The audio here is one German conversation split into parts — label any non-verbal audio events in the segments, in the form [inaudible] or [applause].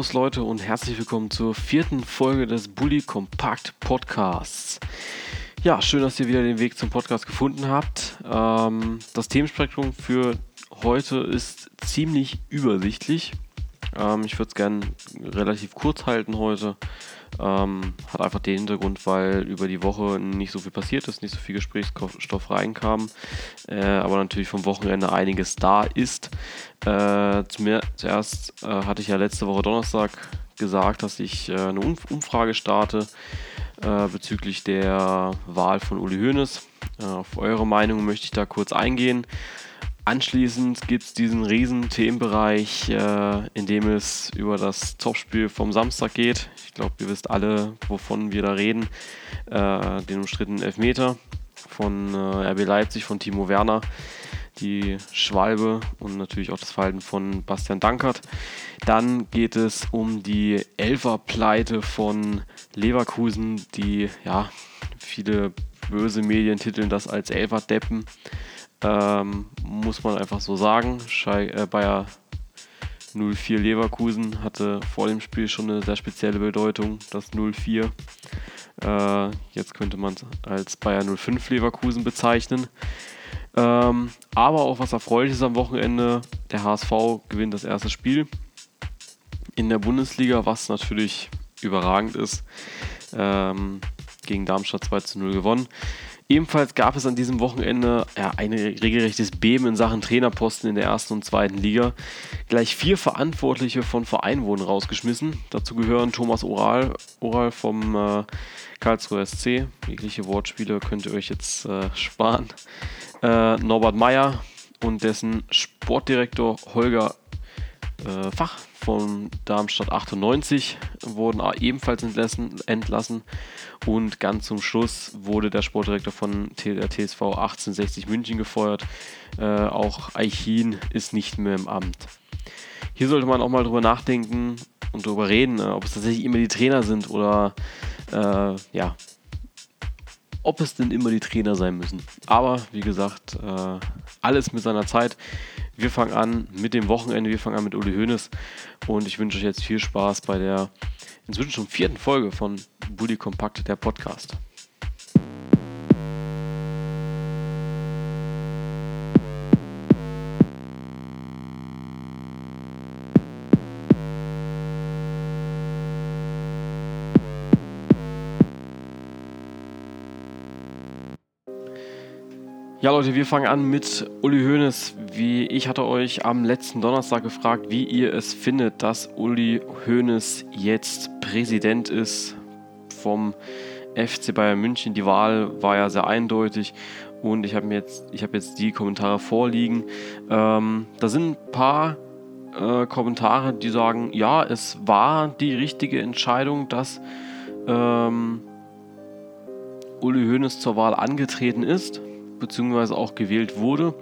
Servus Leute und herzlich willkommen zur vierten Folge des Bully Kompakt Podcasts. Ja, schön, dass ihr wieder den Weg zum Podcast gefunden habt. Ähm, das Themenspektrum für heute ist ziemlich übersichtlich. Ähm, ich würde es gerne relativ kurz halten heute. Ähm, hat einfach den Hintergrund, weil über die Woche nicht so viel passiert ist, nicht so viel Gesprächsstoff reinkam, äh, aber natürlich vom Wochenende einiges da ist. Äh, zuerst äh, hatte ich ja letzte Woche Donnerstag gesagt, dass ich äh, eine Umfrage starte äh, bezüglich der Wahl von Uli Hoeneß. Äh, auf eure Meinung möchte ich da kurz eingehen. Anschließend gibt es diesen riesen Themenbereich, äh, in dem es über das Topspiel vom Samstag geht. Ich glaube, ihr wisst alle, wovon wir da reden. Äh, den umstrittenen Elfmeter von äh, RB Leipzig, von Timo Werner, die Schwalbe und natürlich auch das Verhalten von Bastian Dankert. Dann geht es um die Elferpleite von Leverkusen, die ja viele böse Medien titeln das als Elferdeppen. Ähm, muss man einfach so sagen. Schei äh, Bayer 04 Leverkusen hatte vor dem Spiel schon eine sehr spezielle Bedeutung, das 04. Äh, jetzt könnte man es als Bayer 05 Leverkusen bezeichnen. Ähm, aber auch was Erfreuliches am Wochenende. Der HSV gewinnt das erste Spiel in der Bundesliga, was natürlich überragend ist. Ähm, gegen Darmstadt 2 zu 0 gewonnen. Ebenfalls gab es an diesem Wochenende ja, ein regelrechtes Beben in Sachen Trainerposten in der ersten und zweiten Liga. Gleich vier Verantwortliche von Vereinen wurden rausgeschmissen. Dazu gehören Thomas Oral, Oral vom äh, Karlsruher SC. Jegliche Wortspiele könnt ihr euch jetzt äh, sparen. Äh, Norbert Meyer und dessen Sportdirektor Holger äh, Fach von Darmstadt 98 wurden ebenfalls entlassen, entlassen. Und ganz zum Schluss wurde der Sportdirektor von der TSV 1860 München gefeuert. Äh, auch Eichin ist nicht mehr im Amt. Hier sollte man auch mal drüber nachdenken und drüber reden, äh, ob es tatsächlich immer die Trainer sind oder äh, ja, ob es denn immer die Trainer sein müssen. Aber wie gesagt, äh, alles mit seiner Zeit. Wir fangen an mit dem Wochenende, wir fangen an mit Uli Hoeneß und ich wünsche euch jetzt viel Spaß bei der inzwischen schon vierten Folge von Bully Kompakt, der Podcast. Ja Leute, wir fangen an mit Uli Hoeneß. Wie ich hatte euch am letzten Donnerstag gefragt, wie ihr es findet, dass Uli Hoeneß jetzt Präsident ist vom FC Bayern München. Die Wahl war ja sehr eindeutig und ich habe jetzt, habe jetzt die Kommentare vorliegen. Ähm, da sind ein paar äh, Kommentare, die sagen, ja, es war die richtige Entscheidung, dass ähm, Uli Hoeneß zur Wahl angetreten ist beziehungsweise auch gewählt wurde.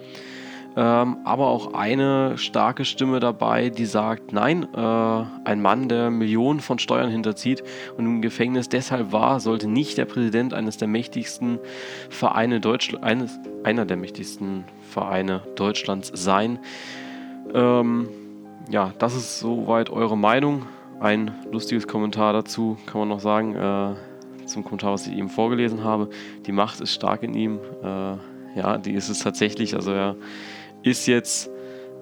Ähm, aber auch eine starke Stimme dabei, die sagt, nein, äh, ein Mann, der Millionen von Steuern hinterzieht und im Gefängnis deshalb war, sollte nicht der Präsident eines der mächtigsten Vereine Deutschlands, eines, einer der mächtigsten Vereine Deutschlands sein. Ähm, ja, das ist soweit eure Meinung. Ein lustiges Kommentar dazu kann man noch sagen. Äh, zum Kommentar, was ich eben vorgelesen habe. Die Macht ist stark in ihm. Äh, ja, die ist es tatsächlich. Also er ist jetzt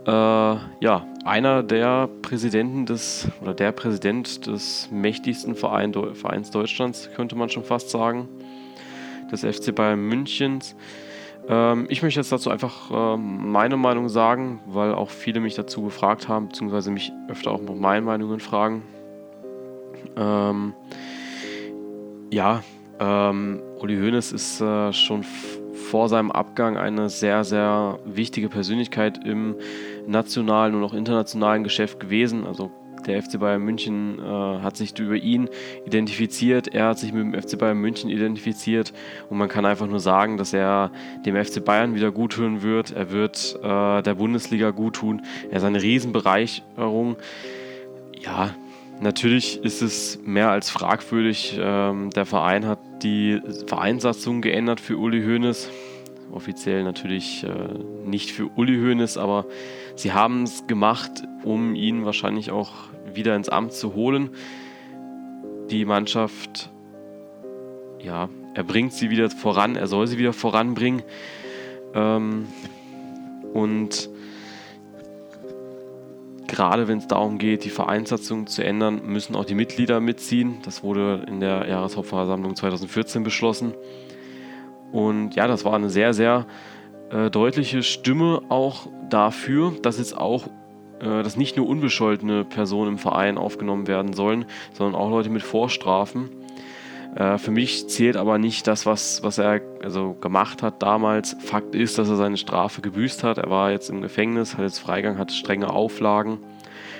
äh, ja, einer der Präsidenten des, oder der Präsident des mächtigsten Verein, Vereins Deutschlands, könnte man schon fast sagen, des FC Bayern Münchens. Ähm, ich möchte jetzt dazu einfach äh, meine Meinung sagen, weil auch viele mich dazu gefragt haben, beziehungsweise mich öfter auch nach meinen Meinungen fragen. Ähm, ja, ähm, Uli Hoeneß ist äh, schon vor seinem Abgang eine sehr, sehr wichtige Persönlichkeit im nationalen und auch internationalen Geschäft gewesen. Also Der FC Bayern München äh, hat sich über ihn identifiziert, er hat sich mit dem FC Bayern München identifiziert und man kann einfach nur sagen, dass er dem FC Bayern wieder gut tun wird. Er wird äh, der Bundesliga gut tun. Er ist eine Riesenbereicherung. Ja, natürlich ist es mehr als fragwürdig. Ähm, der Verein hat die Vereinssatzung geändert für Uli Hoeneß offiziell natürlich äh, nicht für Uli Hoeneß, aber sie haben es gemacht, um ihn wahrscheinlich auch wieder ins Amt zu holen. Die Mannschaft, ja, er bringt sie wieder voran, er soll sie wieder voranbringen. Ähm, und gerade wenn es darum geht, die Vereinssatzung zu ändern, müssen auch die Mitglieder mitziehen. Das wurde in der Jahreshauptversammlung 2014 beschlossen. Und ja, das war eine sehr, sehr äh, deutliche Stimme auch dafür, dass jetzt auch äh, dass nicht nur unbescholtene Personen im Verein aufgenommen werden sollen, sondern auch Leute mit Vorstrafen. Äh, für mich zählt aber nicht das, was, was er also gemacht hat damals. Fakt ist, dass er seine Strafe gebüßt hat. Er war jetzt im Gefängnis, hat jetzt Freigang, hat strenge Auflagen.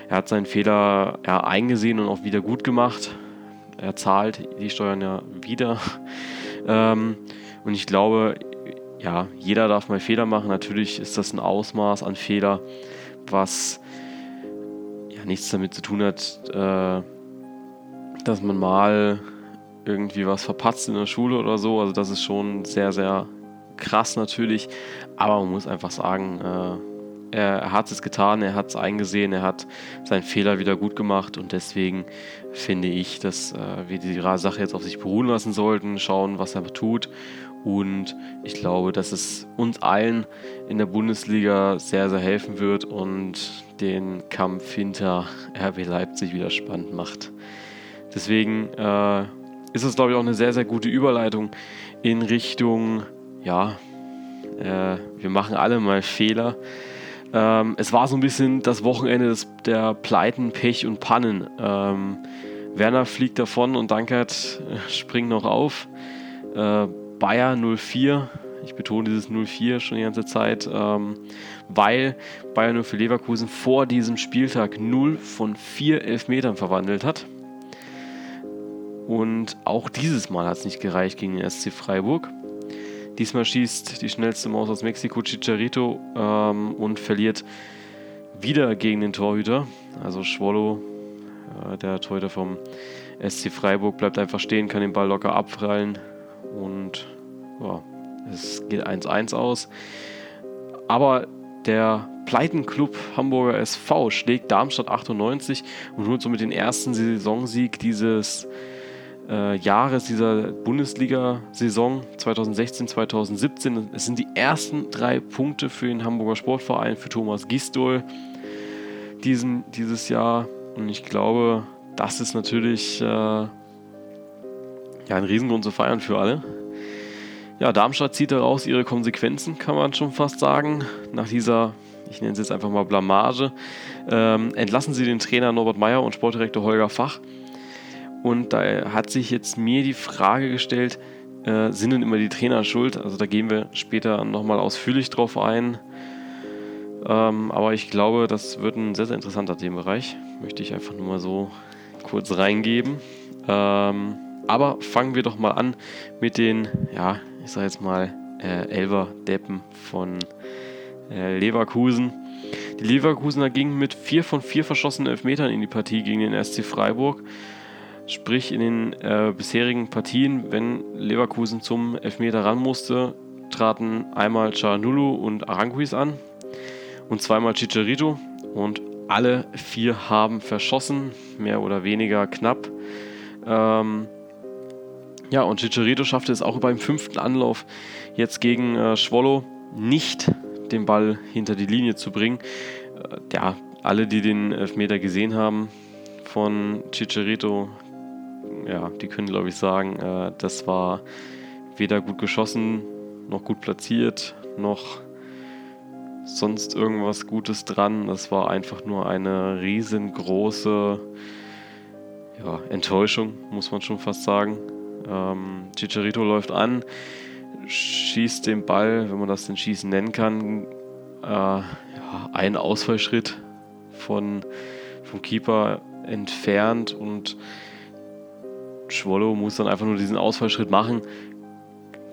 Er hat seinen Fehler ja, eingesehen und auch wieder gut gemacht. Er zahlt die Steuern ja wieder. [laughs] Ähm, und ich glaube, ja, jeder darf mal Fehler machen. Natürlich ist das ein Ausmaß an Fehler, was ja nichts damit zu tun hat, äh, dass man mal irgendwie was verpatzt in der Schule oder so. Also das ist schon sehr, sehr krass natürlich. Aber man muss einfach sagen, äh, er, hat es getan, er hat es eingesehen, er hat seinen Fehler wieder gut gemacht und deswegen finde ich, dass äh, wir die Sache jetzt auf sich beruhen lassen sollten, schauen, was er tut und ich glaube, dass es uns allen in der Bundesliga sehr, sehr helfen wird und den Kampf hinter [laughs] RB Leipzig wieder spannend macht. Deswegen äh, ist es, glaube ich, auch eine sehr, sehr gute Überleitung in Richtung, ja, äh, wir machen alle mal Fehler. Ähm, es war so ein bisschen das Wochenende des, der Pleiten, Pech und Pannen. Ähm, Werner fliegt davon und Dankert äh, springt noch auf. Äh, Bayer 04. Ich betone dieses 04 schon die ganze Zeit, ähm, weil Bayer 04 Leverkusen vor diesem Spieltag 0 von 4 Elfmetern verwandelt hat. Und auch dieses Mal hat es nicht gereicht gegen den SC Freiburg. Diesmal schießt die schnellste Maus aus Mexiko Chicharito ähm, und verliert wieder gegen den Torhüter. Also Schwollo, äh, der Torhüter vom SC Freiburg, bleibt einfach stehen, kann den Ball locker abprallen und ja, es geht 1-1 aus. Aber der Pleitenclub Hamburger SV schlägt Darmstadt 98 und holt somit den ersten Saisonsieg dieses äh, Jahres, dieser Bundesliga-Saison 2016-2017. Es sind die ersten drei Punkte für den Hamburger Sportverein, für Thomas Gistol diesen, dieses Jahr. Und ich glaube, das ist natürlich äh, ja, ein Riesengrund zu feiern für alle. Ja, Darmstadt zieht daraus ihre Konsequenzen, kann man schon fast sagen. Nach dieser, ich nenne es jetzt einfach mal Blamage, ähm, entlassen sie den Trainer Norbert Meyer und Sportdirektor Holger Fach. Und da hat sich jetzt mir die Frage gestellt, äh, sind denn immer die Trainer schuld? Also da gehen wir später nochmal ausführlich drauf ein. Ähm, aber ich glaube, das wird ein sehr, sehr interessanter Themenbereich. Möchte ich einfach nur mal so kurz reingeben. Ähm, aber fangen wir doch mal an mit den, ja, ich sage jetzt mal, äh, Elver-Deppen von äh, Leverkusen. Die Leverkusener gingen mit 4 von 4 verschossenen Elfmetern in die Partie gegen den SC Freiburg. Sprich, in den äh, bisherigen Partien, wenn Leverkusen zum Elfmeter ran musste, traten einmal Chanulu und Aranguis an und zweimal Chicharito. Und alle vier haben verschossen, mehr oder weniger knapp. Ähm, ja, und Chicharito schaffte es auch beim fünften Anlauf jetzt gegen äh, Schwollo nicht den Ball hinter die Linie zu bringen. Äh, ja, alle, die den Elfmeter gesehen haben von Chicharito, ja, die können, glaube ich, sagen, äh, das war weder gut geschossen, noch gut platziert, noch sonst irgendwas Gutes dran. Das war einfach nur eine riesengroße ja, Enttäuschung, muss man schon fast sagen. Ähm, Chicharito läuft an, schießt den Ball, wenn man das denn Schießen nennen kann, äh, ja, einen Ausfallschritt von, vom Keeper entfernt und Schwollo muss dann einfach nur diesen Ausfallschritt machen,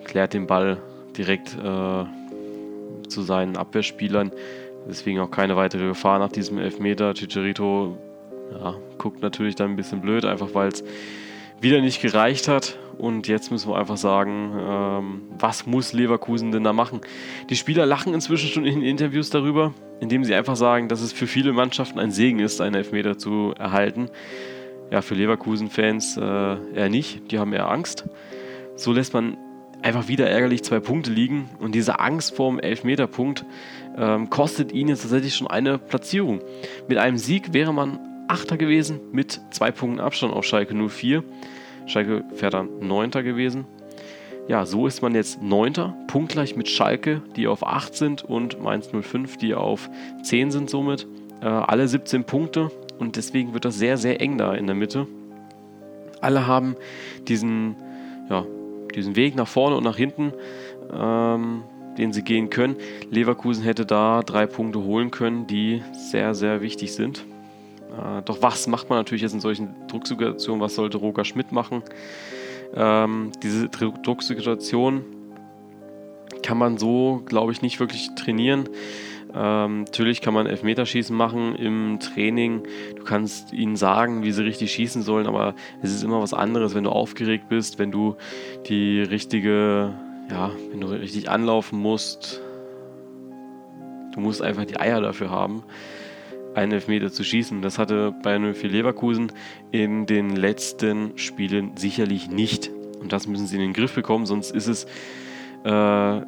klärt den Ball direkt äh, zu seinen Abwehrspielern. Deswegen auch keine weitere Gefahr nach diesem Elfmeter. Chicharito ja, guckt natürlich dann ein bisschen blöd, einfach weil es wieder nicht gereicht hat. Und jetzt müssen wir einfach sagen, ähm, was muss Leverkusen denn da machen? Die Spieler lachen inzwischen schon in Interviews darüber, indem sie einfach sagen, dass es für viele Mannschaften ein Segen ist, einen Elfmeter zu erhalten. Ja, für Leverkusen-Fans äh, eher nicht, die haben eher Angst. So lässt man einfach wieder ärgerlich zwei Punkte liegen und diese Angst vorm Elfmeterpunkt ähm, kostet ihnen jetzt tatsächlich schon eine Platzierung. Mit einem Sieg wäre man Achter gewesen mit zwei Punkten Abstand auf Schalke 04. Schalke wäre dann Neunter gewesen. Ja, so ist man jetzt Neunter, punktgleich mit Schalke, die auf 8 sind und Mainz 05, die auf 10 sind somit. Äh, alle 17 Punkte und deswegen wird das sehr, sehr eng da in der Mitte. Alle haben diesen, ja, diesen Weg nach vorne und nach hinten, ähm, den sie gehen können. Leverkusen hätte da drei Punkte holen können, die sehr, sehr wichtig sind. Äh, doch was macht man natürlich jetzt in solchen Drucksituationen? Was sollte Roger Schmidt machen? Ähm, diese Drucksituation kann man so, glaube ich, nicht wirklich trainieren. Ähm, natürlich kann man Elfmeterschießen machen im Training. Du kannst ihnen sagen, wie sie richtig schießen sollen, aber es ist immer was anderes, wenn du aufgeregt bist, wenn du die richtige, ja, wenn du richtig anlaufen musst. Du musst einfach die Eier dafür haben einen Elfmeter zu schießen. Das hatte Bayern 04 Leverkusen in den letzten Spielen sicherlich nicht. Und das müssen sie in den Griff bekommen, sonst ist es, äh,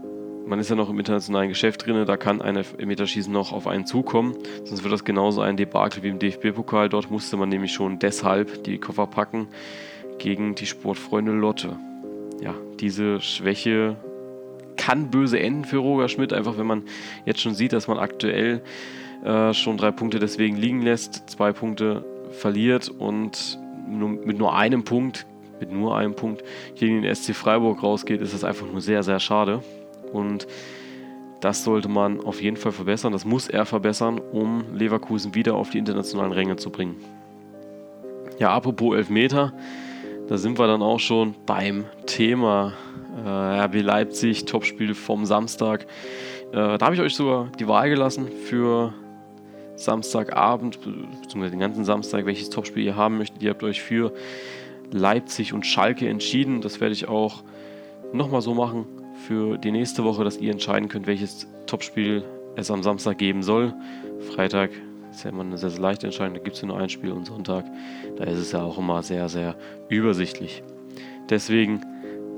man ist ja noch im internationalen Geschäft drin, da kann ein Elfmeterschießen noch auf einen zukommen. Sonst wird das genauso ein Debakel wie im DFB-Pokal. Dort musste man nämlich schon deshalb die Koffer packen gegen die Sportfreunde Lotte. Ja, diese Schwäche kann böse enden für Roger Schmidt, einfach wenn man jetzt schon sieht, dass man aktuell äh, schon drei Punkte deswegen liegen lässt, zwei Punkte verliert und nur, mit nur einem Punkt, mit nur einem Punkt gegen den SC Freiburg rausgeht, ist das einfach nur sehr, sehr schade. Und das sollte man auf jeden Fall verbessern. Das muss er verbessern, um Leverkusen wieder auf die internationalen Ränge zu bringen. Ja, apropos Elfmeter, da sind wir dann auch schon beim Thema äh, RB Leipzig, Topspiel vom Samstag. Äh, da habe ich euch sogar die Wahl gelassen für Samstagabend, beziehungsweise den ganzen Samstag, welches Topspiel ihr haben möchtet. Ihr habt euch für Leipzig und Schalke entschieden. Das werde ich auch nochmal so machen für die nächste Woche, dass ihr entscheiden könnt, welches Topspiel es am Samstag geben soll. Freitag ist ja immer eine sehr, sehr leichte Entscheidung, da gibt es nur ein Spiel und Sonntag, da ist es ja auch immer sehr, sehr übersichtlich. Deswegen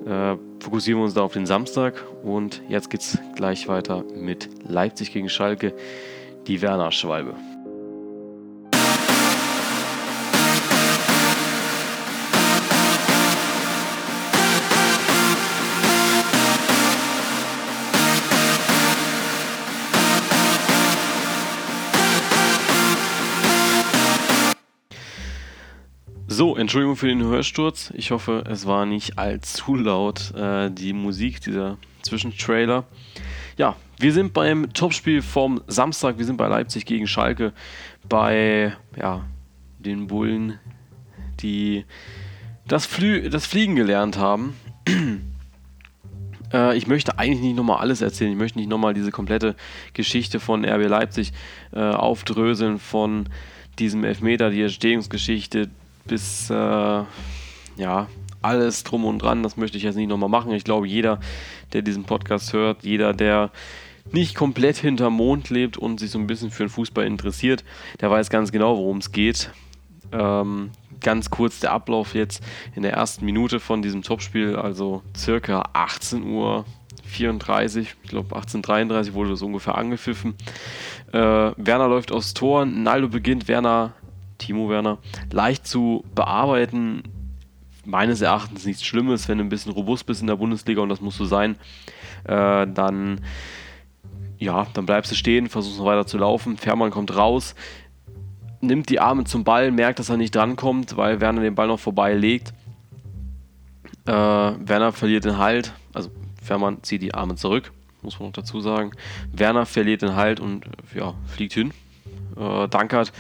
äh, fokussieren wir uns da auf den Samstag und jetzt geht es gleich weiter mit Leipzig gegen Schalke die Werner-Schwalbe. So, Entschuldigung für den Hörsturz. Ich hoffe, es war nicht allzu laut, äh, die Musik, dieser Zwischentrailer. Ja, wir sind beim Topspiel vom Samstag. Wir sind bei Leipzig gegen Schalke. Bei ja, den Bullen, die das, Flü das Fliegen gelernt haben. [clears throat] äh, ich möchte eigentlich nicht nochmal alles erzählen. Ich möchte nicht nochmal diese komplette Geschichte von RB Leipzig äh, aufdröseln, von diesem Elfmeter, die Entstehungsgeschichte bis äh, ja, alles drum und dran. Das möchte ich jetzt nicht nochmal machen. Ich glaube, jeder, der diesen Podcast hört, jeder, der nicht komplett hinterm Mond lebt und sich so ein bisschen für den Fußball interessiert, der weiß ganz genau, worum es geht. Ähm, ganz kurz der Ablauf jetzt in der ersten Minute von diesem Topspiel, also circa 18 Uhr 34, ich glaube 1833 wurde das ungefähr angepfiffen. Äh, Werner läuft aufs Tor, Naldo beginnt Werner, Timo Werner, leicht zu bearbeiten. Meines Erachtens nichts Schlimmes, wenn du ein bisschen robust bist in der Bundesliga und das musst du sein, äh, dann ja, dann bleibst du stehen, versuchst noch weiter zu laufen. Fährmann kommt raus, nimmt die Arme zum Ball, merkt, dass er nicht drankommt, weil Werner den Ball noch vorbeilegt. Äh, Werner verliert den Halt, also Fährmann zieht die Arme zurück, muss man noch dazu sagen. Werner verliert den Halt und ja, fliegt hin. Äh, Dankert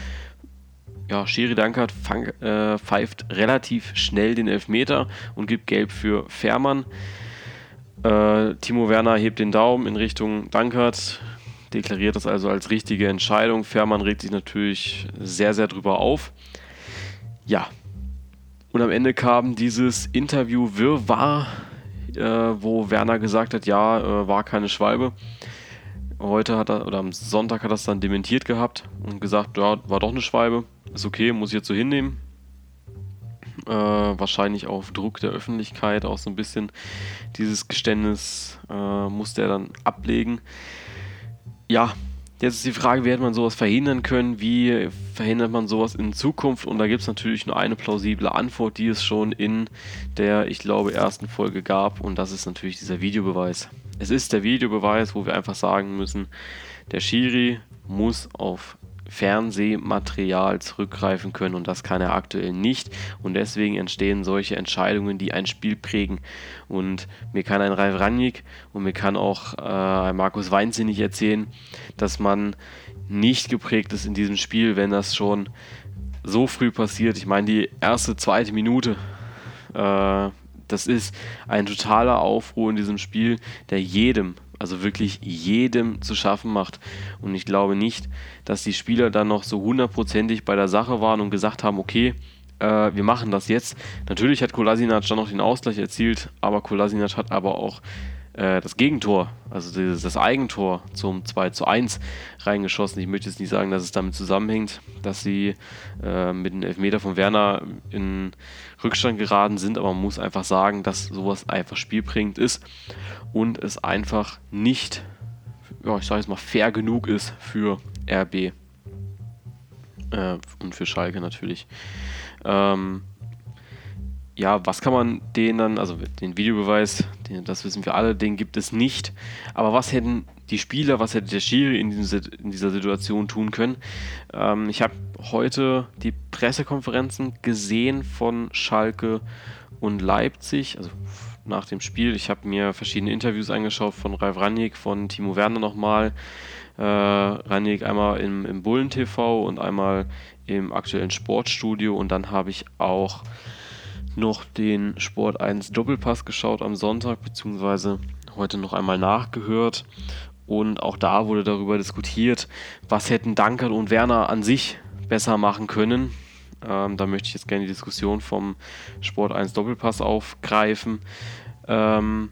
ja, Schiri Dankert fang, äh, pfeift relativ schnell den Elfmeter und gibt Gelb für Fährmann. Äh, Timo Werner hebt den Daumen in Richtung Dankert, deklariert das also als richtige Entscheidung. Fährmann regt sich natürlich sehr, sehr drüber auf. Ja, und am Ende kam dieses Interview Wirrwarr, äh, wo Werner gesagt hat, ja, äh, war keine Schwalbe. Heute hat er, oder am Sonntag hat er es dann dementiert gehabt und gesagt, ja, war doch eine Schwalbe. Ist okay, muss ich jetzt so hinnehmen. Äh, wahrscheinlich auf Druck der Öffentlichkeit auch so ein bisschen dieses Geständnis äh, musste er dann ablegen. Ja, jetzt ist die Frage, wie hätte man sowas verhindern können? Wie verhindert man sowas in Zukunft? Und da gibt es natürlich nur eine plausible Antwort, die es schon in der, ich glaube, ersten Folge gab. Und das ist natürlich dieser Videobeweis. Es ist der Videobeweis, wo wir einfach sagen müssen, der Schiri muss auf Fernsehmaterial zurückgreifen können und das kann er aktuell nicht und deswegen entstehen solche Entscheidungen, die ein Spiel prägen und mir kann ein Ralf Rangnick und mir kann auch äh, Markus Weinzinnig erzählen, dass man nicht geprägt ist in diesem Spiel, wenn das schon so früh passiert. Ich meine, die erste, zweite Minute, äh, das ist ein totaler Aufruhr in diesem Spiel, der jedem also wirklich jedem zu schaffen macht. Und ich glaube nicht, dass die Spieler dann noch so hundertprozentig bei der Sache waren und gesagt haben, okay, äh, wir machen das jetzt. Natürlich hat Kolasinac dann noch den Ausgleich erzielt, aber Kolasinac hat aber auch äh, das Gegentor, also das, Eigentor zum 2 zu 1 reingeschossen. Ich möchte jetzt nicht sagen, dass es damit zusammenhängt, dass sie äh, mit dem Elfmeter von Werner in Rückstand geraten sind, aber man muss einfach sagen, dass sowas einfach spielbringend ist und es einfach nicht, ja, ich sage jetzt mal, fair genug ist für RB äh, und für Schalke natürlich. Ähm, ja, was kann man denen dann, also den Videobeweis, den, das wissen wir alle, den gibt es nicht. Aber was hätten die Spieler, was hätte der Schiri in, diesem, in dieser Situation tun können? Ähm, ich habe heute die Pressekonferenzen gesehen von Schalke und Leipzig, also nach dem Spiel. Ich habe mir verschiedene Interviews angeschaut von Ralf Ranjik, von Timo Werner nochmal. Äh, Ranjik einmal im, im Bullen TV und einmal im aktuellen Sportstudio und dann habe ich auch noch den Sport 1 Doppelpass geschaut am Sonntag, beziehungsweise heute noch einmal nachgehört. Und auch da wurde darüber diskutiert, was hätten Dankert und Werner an sich besser machen können. Ähm, da möchte ich jetzt gerne die Diskussion vom Sport 1 Doppelpass aufgreifen. Ähm,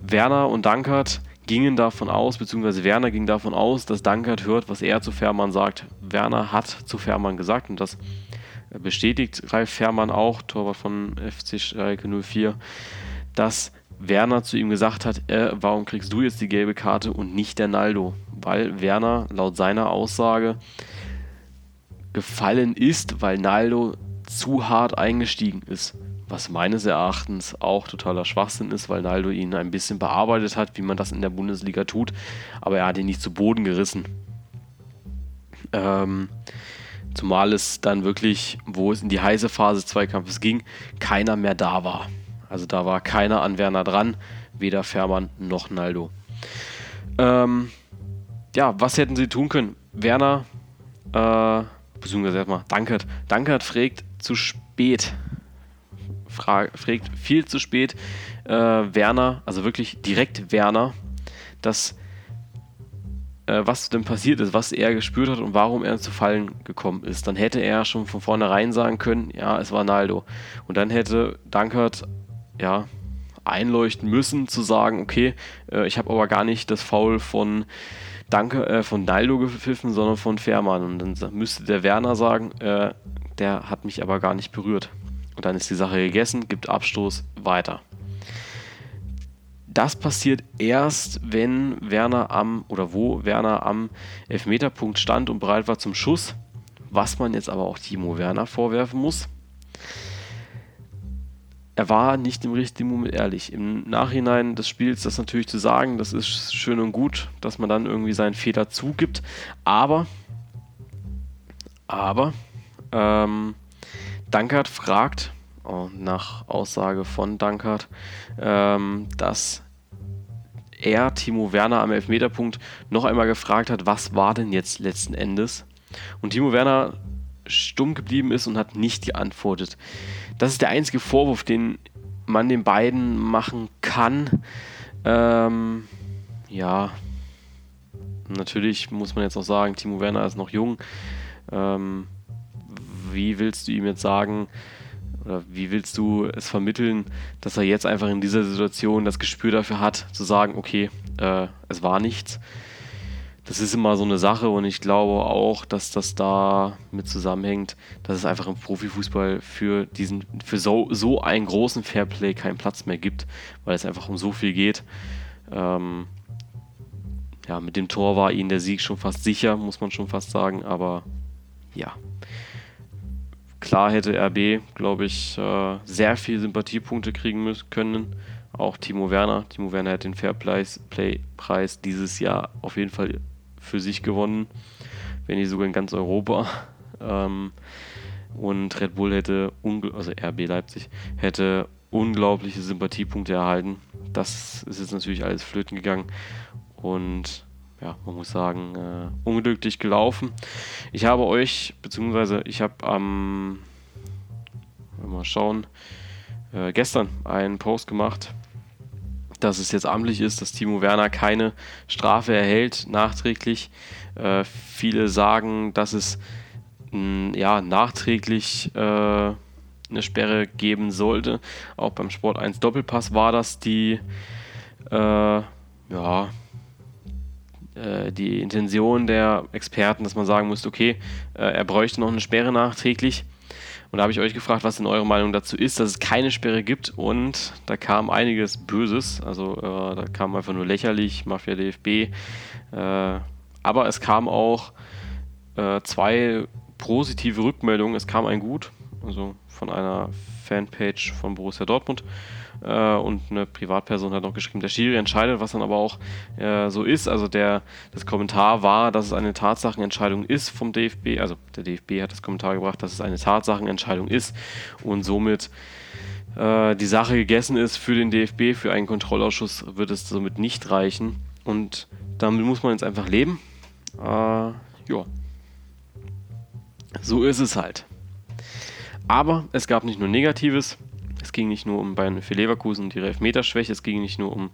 Werner und Dankert gingen davon aus, beziehungsweise Werner ging davon aus, dass Dankert hört, was er zu Fährmann sagt. Werner hat zu Fährmann gesagt und das bestätigt Ralf Fährmann auch, Torwart von FC Schalke 04, dass Werner zu ihm gesagt hat, äh, warum kriegst du jetzt die gelbe Karte und nicht der Naldo? Weil Werner laut seiner Aussage gefallen ist, weil Naldo zu hart eingestiegen ist. Was meines Erachtens auch totaler Schwachsinn ist, weil Naldo ihn ein bisschen bearbeitet hat, wie man das in der Bundesliga tut, aber er hat ihn nicht zu Boden gerissen. Ähm, Zumal es dann wirklich, wo es in die heiße Phase des Zweikampfes ging, keiner mehr da war. Also da war keiner an Werner dran, weder Fährmann noch Naldo. Ähm, ja, was hätten sie tun können? Werner, äh, beziehungsweise erstmal Dankert. Dankert fragt zu spät. Fra fragt viel zu spät äh, Werner, also wirklich direkt Werner, dass was denn passiert ist, was er gespürt hat und warum er zu Fallen gekommen ist. Dann hätte er schon von vornherein sagen können, ja, es war Naldo. Und dann hätte Dankert, ja, einleuchten müssen, zu sagen, okay, äh, ich habe aber gar nicht das Foul von Danke, äh, von Naldo gepfiffen, sondern von Fährmann. Und dann müsste der Werner sagen, äh, der hat mich aber gar nicht berührt. Und dann ist die Sache gegessen, gibt Abstoß, weiter. Das passiert erst, wenn Werner am oder wo Werner am Elfmeterpunkt stand und bereit war zum Schuss, was man jetzt aber auch Timo Werner vorwerfen muss. Er war nicht im richtigen Moment ehrlich. Im Nachhinein des Spiels das natürlich zu sagen, das ist schön und gut, dass man dann irgendwie seinen Fehler zugibt. Aber, aber, ähm, Dankert fragt, oh, nach Aussage von Dankert, ähm, dass er Timo Werner am Elfmeterpunkt noch einmal gefragt hat, was war denn jetzt letzten Endes? Und Timo Werner stumm geblieben ist und hat nicht geantwortet. Das ist der einzige Vorwurf, den man den beiden machen kann. Ähm, ja, natürlich muss man jetzt auch sagen, Timo Werner ist noch jung. Ähm, wie willst du ihm jetzt sagen, oder wie willst du es vermitteln, dass er jetzt einfach in dieser Situation das Gespür dafür hat, zu sagen, okay, äh, es war nichts. Das ist immer so eine Sache und ich glaube auch, dass das da mit zusammenhängt, dass es einfach im Profifußball für diesen, für so, so einen großen Fairplay keinen Platz mehr gibt, weil es einfach um so viel geht. Ähm, ja, mit dem Tor war ihnen der Sieg schon fast sicher, muss man schon fast sagen, aber ja. Klar hätte RB, glaube ich, äh, sehr viele Sympathiepunkte kriegen müssen, können. Auch Timo Werner. Timo Werner hat den Fairplay-Preis dieses Jahr auf jeden Fall für sich gewonnen, wenn nicht sogar in ganz Europa. [laughs] Ähm, und Red Bull hätte, also RB Leipzig, hätte unglaubliche Sympathiepunkte erhalten. Das ist jetzt natürlich alles flöten gegangen. Und ja, man muss sagen, äh, unglücklich gelaufen. Ich habe euch, beziehungsweise ich habe am, ähm, mal schauen, äh, gestern einen Post gemacht, dass es jetzt amtlich ist, dass Timo Werner keine Strafe erhält, nachträglich. Äh, viele sagen, dass es mh, ja, nachträglich äh, eine Sperre geben sollte. Auch beim Sport 1 Doppelpass war das die, äh, ja, die Intention der Experten, dass man sagen musste, okay, äh, er bräuchte noch eine Sperre nachträglich. Und da habe ich euch gefragt, was denn eure Meinung dazu ist, dass es keine Sperre gibt. Und da kam einiges Böses. Also äh, da kam einfach nur lächerlich, Mafia DFB. Äh, aber es kam auch äh, zwei positive Rückmeldungen. Es kam ein Gut, also von einer Fanpage von Borussia Dortmund äh, und eine Privatperson hat noch geschrieben, der Schiri entscheidet, was dann aber auch äh, so ist. Also der, das Kommentar war, dass es eine Tatsachenentscheidung ist vom DFB, also der DFB hat das Kommentar gebracht, dass es eine Tatsachenentscheidung ist und somit äh, die Sache gegessen ist für den DFB, für einen Kontrollausschuss wird es somit nicht reichen und damit muss man jetzt einfach leben. Äh, ja. So ist es halt. Aber es gab nicht nur Negatives. Es ging nicht nur um Bayern für Leverkusen und ihre Elfmeterschwäche, es ging nicht nur um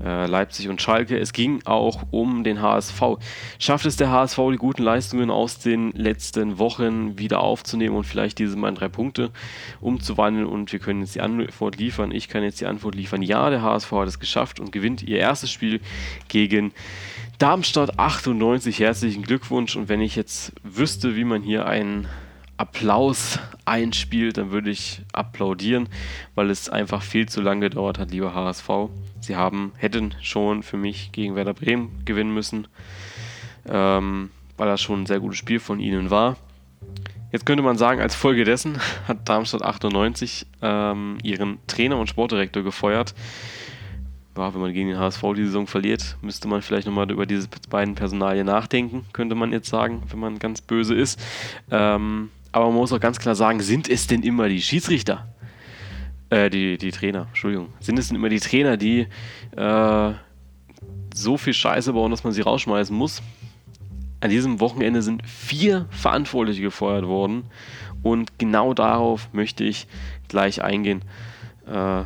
äh, Leipzig und Schalke, es ging auch um den HSV. Schafft es der HSV, die guten Leistungen aus den letzten Wochen wieder aufzunehmen und vielleicht diese mal in drei Punkte umzuwandeln? Und wir können jetzt die Antwort liefern. Ich kann jetzt die Antwort liefern. Ja, der HSV hat es geschafft und gewinnt ihr erstes Spiel gegen Darmstadt 98. Herzlichen Glückwunsch. Und wenn ich jetzt wüsste, wie man hier einen Applaus einspielt, dann würde ich applaudieren, weil es einfach viel zu lange gedauert hat, lieber HSV. Sie haben, hätten schon für mich gegen Werder Bremen gewinnen müssen, ähm, weil das schon ein sehr gutes Spiel von ihnen war. Jetzt könnte man sagen, als Folge dessen [laughs] hat Darmstadt 98 ähm, ihren Trainer und Sportdirektor gefeuert. Ja, wenn man gegen den HSV die Saison verliert, müsste man vielleicht nochmal über diese beiden Personalien nachdenken, könnte man jetzt sagen, wenn man ganz böse ist. Ähm, aber man muss auch ganz klar sagen, sind es denn immer die Schiedsrichter? Äh, die, die Trainer, Entschuldigung. Sind es denn immer die Trainer, die äh, so viel Scheiße bauen, dass man sie rausschmeißen muss? An diesem Wochenende sind vier Verantwortliche gefeuert worden und genau darauf möchte ich gleich eingehen äh,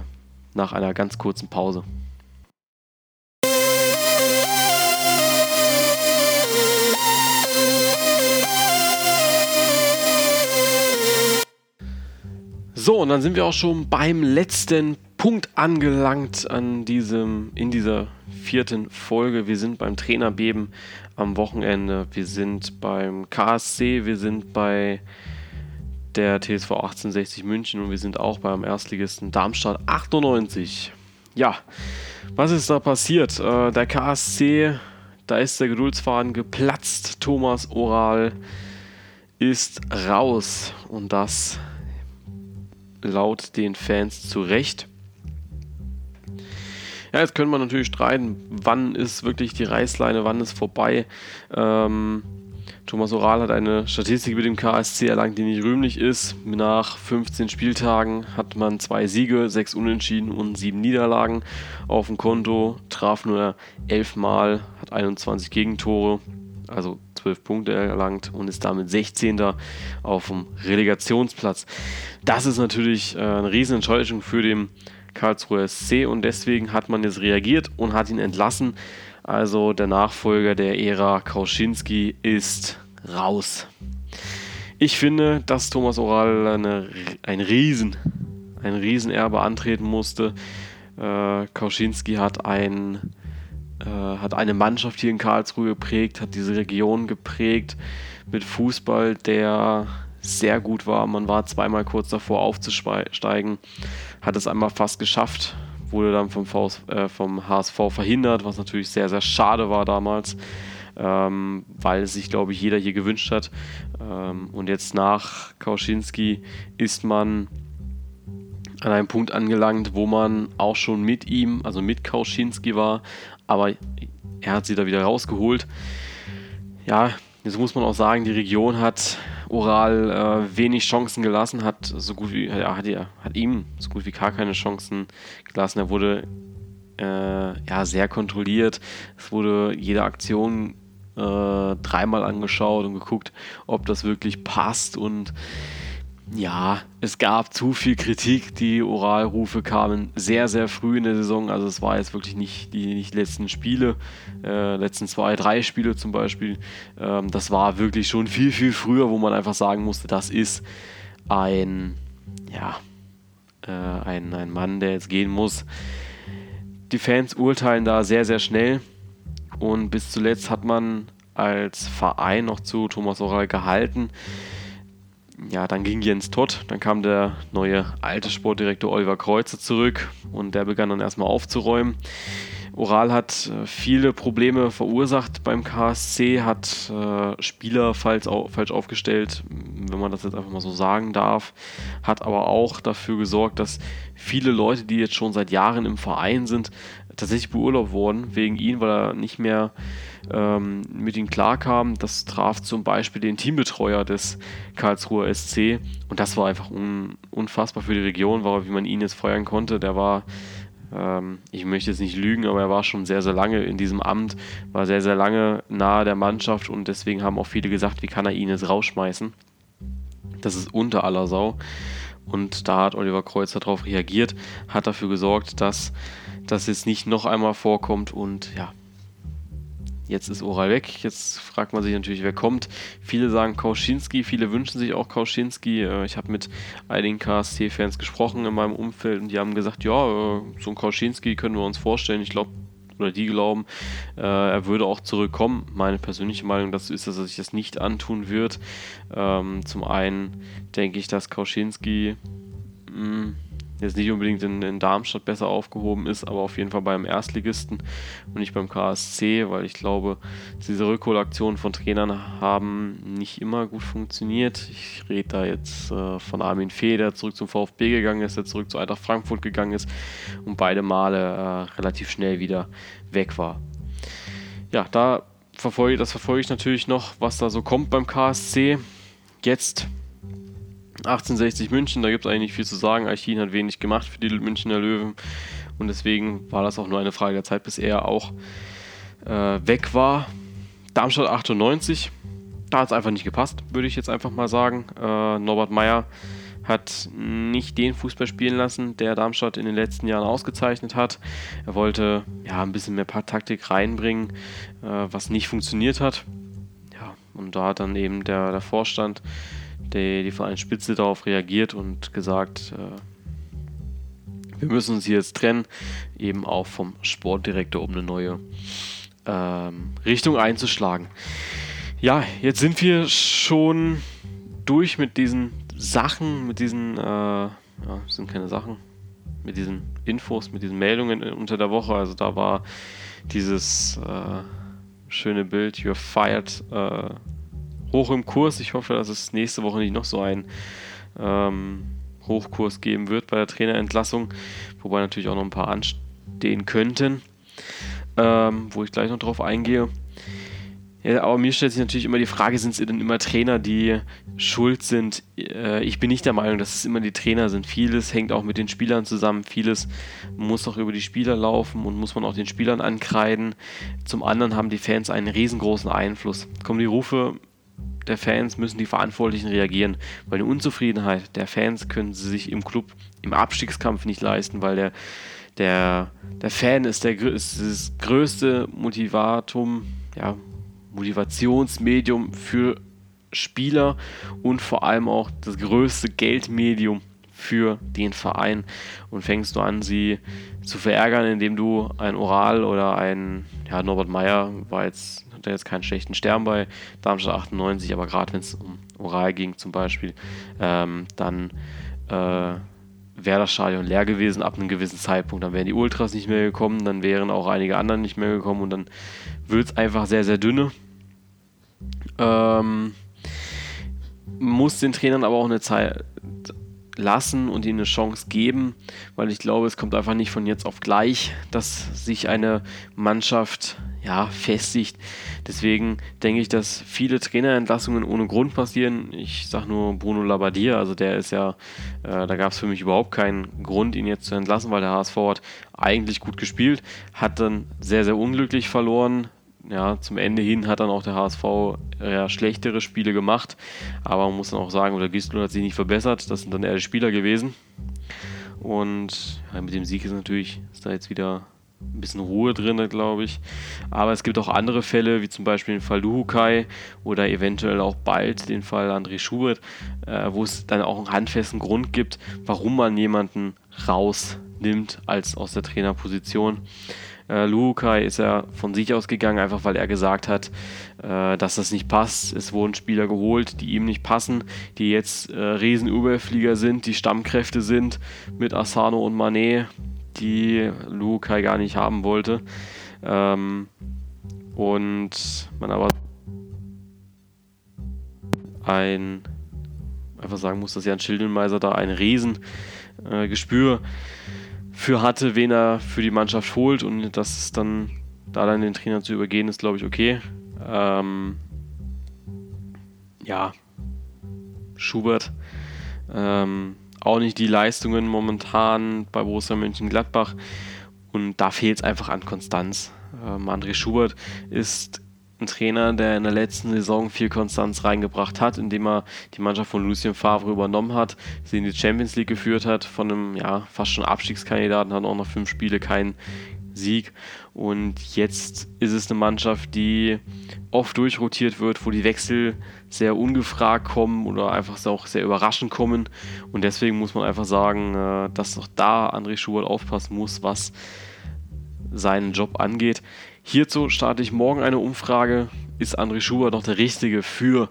nach einer ganz kurzen Pause. So, und dann sind wir auch schon beim letzten Punkt angelangt an diesem, in dieser vierten Folge. Wir sind beim Trainerbeben am Wochenende. Wir sind beim KSC, wir sind bei der TSV 1860 München und wir sind auch beim Erstligisten Darmstadt 98. Ja, was ist da passiert? Äh, der KSC, da ist der Geduldsfaden geplatzt. Thomas Oral ist raus und das laut den Fans zu Recht. Ja, jetzt können wir natürlich streiten, wann ist wirklich die Reißleine, wann ist vorbei. Ähm, Thomas Oral hat eine Statistik mit dem KSC erlangt, die nicht rühmlich ist. Nach 15 Spieltagen hat man zwei Siege, sechs Unentschieden und sieben Niederlagen auf dem Konto, traf nur elf Mal, hat 21 Gegentore, also 12 Punkte erlangt und ist damit 16. auf dem Relegationsplatz. Das ist natürlich äh, eine riesen Enttäuschung für den Karlsruher SC und deswegen hat man jetzt reagiert und hat ihn entlassen. Also der Nachfolger der Ära Kauschinski ist raus. Ich finde, dass Thomas Oral eine, ein Riesen, ein Riesenerbe antreten musste. Äh, Kauschinski hat ein äh, hat eine Mannschaft hier in Karlsruhe geprägt, hat diese Region geprägt mit Fußball, der sehr gut war. Man war zweimal kurz davor aufzusteigen, hat es einmal fast geschafft, wurde dann vom, VS, äh, vom HSV verhindert, was natürlich sehr, sehr schade war damals, ähm, weil sich, glaube ich, jeder hier gewünscht hat. Ähm, und jetzt nach Kauschinski ist man an einem Punkt angelangt, wo man auch schon mit ihm, also mit Kauschinski war, aber er hat sie da wieder rausgeholt. Ja, jetzt muss man auch sagen, die Region hat Oral äh, wenig Chancen gelassen, hat so gut wie, ja, hat, hat ihm so gut wie gar keine Chancen gelassen. Er wurde äh, ja, sehr kontrolliert. Es wurde jede Aktion äh, dreimal angeschaut und geguckt, ob das wirklich passt und ja, es gab zu viel Kritik. Die Oralrufe kamen sehr, sehr früh in der Saison. Also es war jetzt wirklich nicht die nicht letzten Spiele, äh, letzten zwei, drei Spiele zum Beispiel. Ähm, das war wirklich schon viel, viel früher, wo man einfach sagen musste, das ist ein, ja, äh, ein, ein Mann, der jetzt gehen muss. Die Fans urteilen da sehr, sehr schnell. Und bis zuletzt hat man als Verein noch zu Thomas Oral gehalten ja, dann ging Jens Todd, dann kam der neue alte Sportdirektor Oliver Kreuzer zurück und der begann dann erstmal aufzuräumen. Oral hat äh, viele Probleme verursacht beim KSC, hat äh, Spieler falsch aufgestellt, wenn man das jetzt einfach mal so sagen darf, hat aber auch dafür gesorgt, dass viele Leute, die jetzt schon seit Jahren im Verein sind, tatsächlich beurlaubt wurden wegen ihn, weil er nicht mehr ähm, mit ihnen klarkam. Das traf zum Beispiel den Teambetreuer des Karlsruher SC und das war einfach un unfassbar für die Region, wie man ihn jetzt feuern konnte. Der war ähm, ich möchte jetzt nicht lügen, aber er war schon sehr, sehr lange in diesem Amt, war sehr, sehr lange nahe der Mannschaft und deswegen haben auch viele gesagt, wie kann er ihn jetzt rausschmeißen. Das ist unter aller Sau. Und da hat Oliver Kreuzer darauf reagiert, hat dafür gesorgt, dass das jetzt nicht noch einmal vorkommt und ja, Jetzt ist Oral weg. Jetzt fragt man sich natürlich, wer kommt. Viele sagen Kauschinski, viele wünschen sich auch Kauschinski. Äh, ich habe mit einigen KSC-Fans gesprochen in meinem Umfeld und die haben gesagt, ja, äh, so ein Kauschinski können wir uns vorstellen. Ich glaube, oder die glauben, äh, er würde auch zurückkommen. Meine persönliche Meinung dazu ist, dass er sich das nicht antun wird. Ähm, zum einen denke ich, dass Kauschinski mh, hm, jetzt nicht unbedingt in, in, Darmstadt besser aufgehoben ist, aber auf jeden Fall beim Erstligisten und nicht beim KSC, weil ich glaube, diese Rückholaktionen von Trainern haben nicht immer gut funktioniert. Ich rede da jetzt äh, von Armin Fee, der zurück zum VfB gegangen ist, der zurück zu Eintracht Frankfurt gegangen ist und beide Male äh, relativ schnell wieder weg war. Ja, da verfolge, das verfolge ich natürlich noch, was da so kommt beim KSC. Jetzt 1860 München, da gibt es eigentlich nicht viel zu sagen. Archin hat wenig gemacht für die Münchner Löwen und deswegen war das auch nur eine Frage der Zeit, bis er auch äh, weg war. Darmstadt 98, da hat es einfach nicht gepasst, würde ich jetzt einfach mal sagen. Äh, Norbert Meyer hat nicht den Fußball spielen lassen, der Darmstadt in den letzten Jahren ausgezeichnet hat. Er wollte ja ein bisschen mehr Taktik reinbringen, äh, was nicht funktioniert hat. Ja, und da hat dann eben der, der Vorstand die, die Vereinsspitze darauf reagiert und gesagt, äh, wir müssen uns hier jetzt trennen, eben auch vom Sportdirektor, um eine neue ähm, Richtung einzuschlagen. Ja, jetzt sind wir schon durch mit diesen Sachen, mit diesen, äh, ja, sind keine Sachen, mit diesen Infos, mit diesen Meldungen unter der Woche. Also da war dieses äh, schöne Bild, You're Fired äh, hoch im Kurs. Ich hoffe, dass es nächste Woche nicht noch so einen ähm, Hochkurs geben wird bei der Trainerentlassung, wobei natürlich auch noch ein paar anstehen könnten, ähm, wo ich gleich noch drauf eingehe. Ja, aber mir stellt sich natürlich immer die Frage, sind es denn immer Trainer, die schuld sind? Äh, ich bin nicht der Meinung, dass es immer die Trainer sind. Vieles hängt auch mit den Spielern zusammen. Vieles muss auch über die Spieler laufen und muss man auch den Spielern ankreiden. Zum anderen haben die Fans einen riesengroßen Einfluss. Kommen die Rufe der Fans, müssen die Verantwortlichen reagieren. Weil die Unzufriedenheit der Fans können sie sich im Club im Abstiegskampf nicht leisten, weil der, der, der Fan ist, der, ist das größte Motivatum, ja, Motivationsmedium für Spieler und vor allem auch das größte Geldmedium für den Verein und fängst du an, sie zu verärgern, indem du ein Oral oder ein, ja, Norbert Meyer war jetzt, hat jetzt keinen schlechten Stern bei Darmstadt 98, aber gerade wenn es um Oral ging zum Beispiel, ähm, dann äh, wäre das Stadion leer gewesen ab einem gewissen Zeitpunkt. Dann wären die Ultras nicht mehr gekommen, dann wären auch einige anderen nicht mehr gekommen und dann wird es einfach sehr, sehr dünne. Ähm, muss den Trainern aber auch eine Zeit lassen und ihnen eine Chance geben, weil ich glaube, es kommt einfach nicht von jetzt auf gleich, dass sich eine Mannschaft ja, festigt. Deswegen denke ich, dass viele Trainerentlassungen ohne Grund passieren. Ich sage nur Bruno Labbadia, also der ist ja, äh, da gab es für mich überhaupt keinen Grund, ihn jetzt zu entlassen, weil der HSV hat eigentlich gut gespielt, hat dann sehr, sehr unglücklich verloren. Ja, zum Ende hin hat dann auch der HSV ja, schlechtere Spiele gemacht, aber man muss dann auch sagen, oder Gistel hat sich nicht verbessert, das sind dann eher die Spieler gewesen. Und ja, mit dem Sieg ist natürlich, ist da jetzt wieder ein bisschen Ruhe drin, glaube ich. Aber es gibt auch andere Fälle, wie zum Beispiel den Fall Luhukai oder eventuell auch bald den Fall André Schubert, äh, wo es dann auch einen handfesten Grund gibt, warum man jemanden rausnimmt als aus der Trainerposition. Äh, Luhukai ist ja von sich aus gegangen, einfach weil er gesagt hat, äh, dass das nicht passt. Es wurden Spieler geholt, die ihm nicht passen, die jetzt äh, Riesenüberflieger sind, die Stammkräfte sind mit Asano und Manet die Lukai gar nicht haben wollte. Ähm, und man aber ein einfach sagen muss, dass Jan Schildenmeiser da ein Riesengespür äh, für hatte, wen er für die Mannschaft holt und dass es dann da dann den Trainer zu übergehen ist, glaube ich, okay. Ähm, ja, Schubert ähm, auch nicht die Leistungen momentan bei Borussia Mönchengladbach und da fehlt es einfach an Konstanz. Ähm, André Schubert ist ein Trainer, der in der letzten Saison viel Konstanz reingebracht hat, indem er die Mannschaft von Lucien Favre übernommen hat, sie in die Champions League geführt hat, von einem ja, fast schon Abstiegskandidaten, hat auch noch fünf Spiele kein Sieg. Und jetzt ist es eine Mannschaft, die oft durchrotiert wird, wo die Wechsel sehr ungefragt kommen oder einfach auch sehr überraschend kommen. Und deswegen muss man einfach sagen, äh, dass auch da André Schubert aufpassen muss, was seinen Job angeht. Hierzu starte ich morgen eine Umfrage. Ist André Schubert noch der Richtige für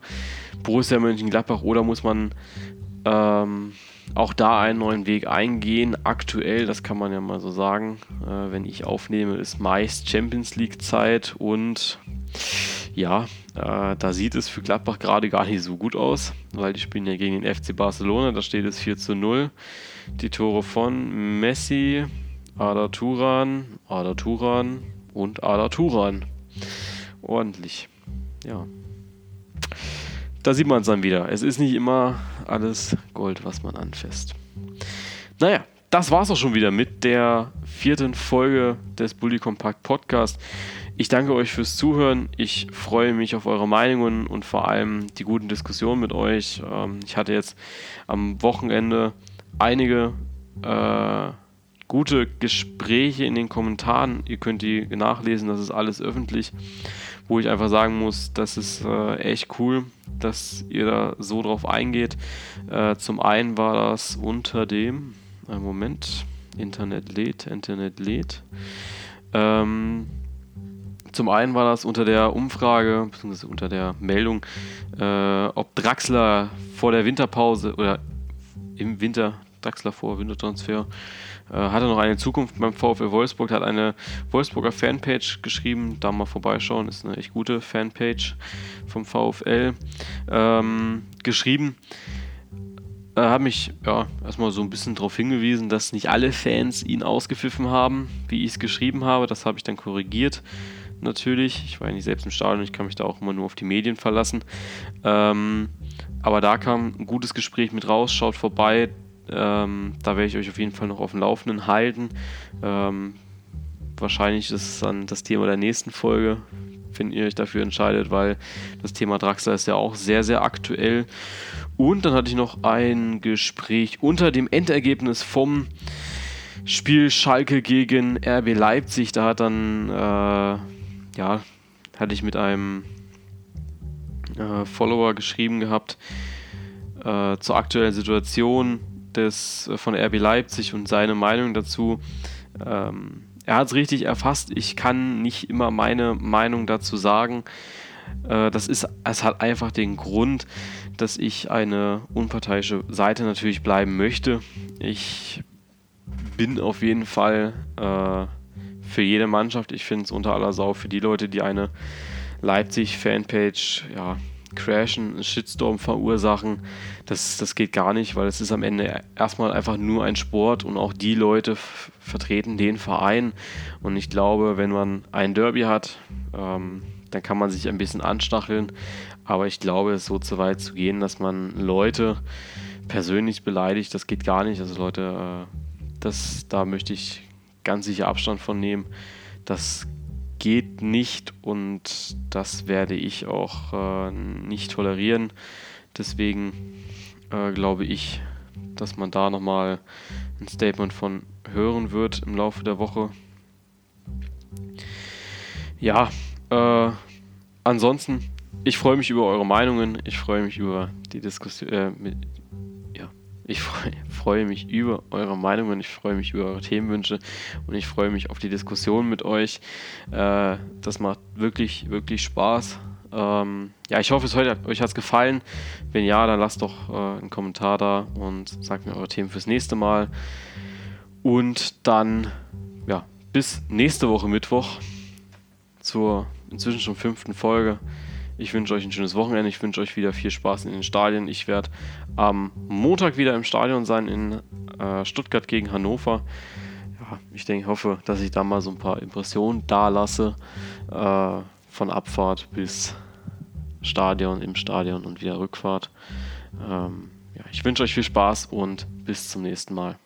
Borussia Mönchengladbach oder muss man ähm, auch da einen neuen Weg eingehen. Aktuell, das kann man ja mal so sagen, äh, wenn ich aufnehme, ist meist Champions League Zeit und ja, äh, da sieht es für Gladbach gerade gar nicht so gut aus, weil die spielen ja gegen den FC Barcelona, da steht es 4 zu 0. Die Tore von Messi, Ada Turan, Ada Turan und Ada Turan. Ordentlich. Ja. Da sieht man es dann wieder. Es ist nicht immer alles Gold, was man anfasst. Naja, das war es auch schon wieder mit der vierten Folge des Bully Compact Podcast. Ich danke euch fürs Zuhören. Ich freue mich auf eure Meinungen und vor allem die guten Diskussionen mit euch. Ähm, ich hatte jetzt am Wochenende einige äh, gute Gespräche in den Kommentaren. Ihr könnt die nachlesen, das ist alles öffentlich wo ich einfach sagen muss, das ist äh, echt cool, dass ihr da so drauf eingeht. Äh, zum einen war das unter dem, einen Moment, Internet lädt, Internet lädt. Ähm, zum einen war das unter der Umfrage, beziehungsweise unter der Meldung, äh, ob Draxler vor der Winterpause oder im Winter, Draxler vor Wintertransfer, äh, hat er noch eine Zukunft beim VfL Wolfsburg, hat eine Wolfsburger Fanpage geschrieben, da mal vorbeischauen, ist eine echt gute Fanpage vom VfL ähm, geschrieben. Äh, habe mich ja, erstmal so ein bisschen darauf hingewiesen, dass nicht alle Fans ihn ausgepfiffen haben, wie ich es geschrieben habe. Das habe ich dann korrigiert. natürlich. Ich war ja nicht selbst im Stadion, ich kann mich da auch immer nur auf die Medien verlassen. Ähm, aber da kam ein gutes Gespräch mit raus. Schaut vorbei. Ähm, da werde ich euch auf jeden Fall noch auf dem Laufenden halten. Ähm, wahrscheinlich ist es dann das Thema der nächsten Folge, wenn ihr euch dafür entscheidet, weil das Thema Draxler ist ja auch sehr, sehr aktuell. Und dann hatte ich noch ein Gespräch unter dem Endergebnis vom Spiel Schalke gegen RB Leipzig. Da hat dann, äh, ja, hatte ich mit einem äh, Follower geschrieben gehabt äh, zur aktuellen Situation des, äh, von RB Leipzig und seine Meinung dazu. Ähm, er hat es richtig erfasst. Ich kann nicht immer meine Meinung dazu sagen. Äh, das ist, es hat einfach den Grund, dass ich eine unparteiische Seite natürlich bleiben möchte. Ich bin auf jeden Fall äh, für jede Mannschaft. Ich finde es unter aller Sau für die Leute, die eine Leipzig-Fanpage ja, crashen, einen Shitstorm verursachen. Das, das geht gar nicht, weil es ist am Ende erstmal einfach nur ein Sport und auch die Leute vertreten den Verein. Und ich glaube, wenn man ein Derby hat, ähm, dann kann man sich ein bisschen anstacheln. Aber ich glaube, es so zu weit zu gehen, dass man Leute persönlich beleidigt, das geht gar nicht. Also Leute, äh, das, da möchte ich ganz sicher Abstand von nehmen. Das geht nicht und das werde ich auch äh, nicht tolerieren. Deswegen äh, glaube ich, dass man da nochmal ein Statement von hören wird im Laufe der Woche. Ja, äh, ansonsten, ich freue mich über eure Meinungen, ich freue mich über die Diskussion, äh, ich freue mich über eure Meinungen, ich freue mich über eure Themenwünsche und ich freue mich auf die Diskussion mit euch. Äh, das macht wirklich, wirklich Spaß. Ähm, ja, ich hoffe, es heute, euch hat es gefallen. Wenn ja, dann lasst doch äh, einen Kommentar da und sagt mir eure Themen fürs nächste Mal. Und dann, ja, bis nächste Woche Mittwoch zur inzwischen schon fünften Folge. Ich wünsche euch ein schönes Wochenende. Ich wünsche euch wieder viel Spaß in den Stadien. Ich werde am Montag wieder im Stadion sein in äh, Stuttgart gegen Hannover. Ja, ich denke, hoffe, dass ich da mal so ein paar Impressionen da lasse. Äh, von Abfahrt bis Stadion, im Stadion und wieder Rückfahrt. Ähm, ja, ich wünsche euch viel Spaß und bis zum nächsten Mal.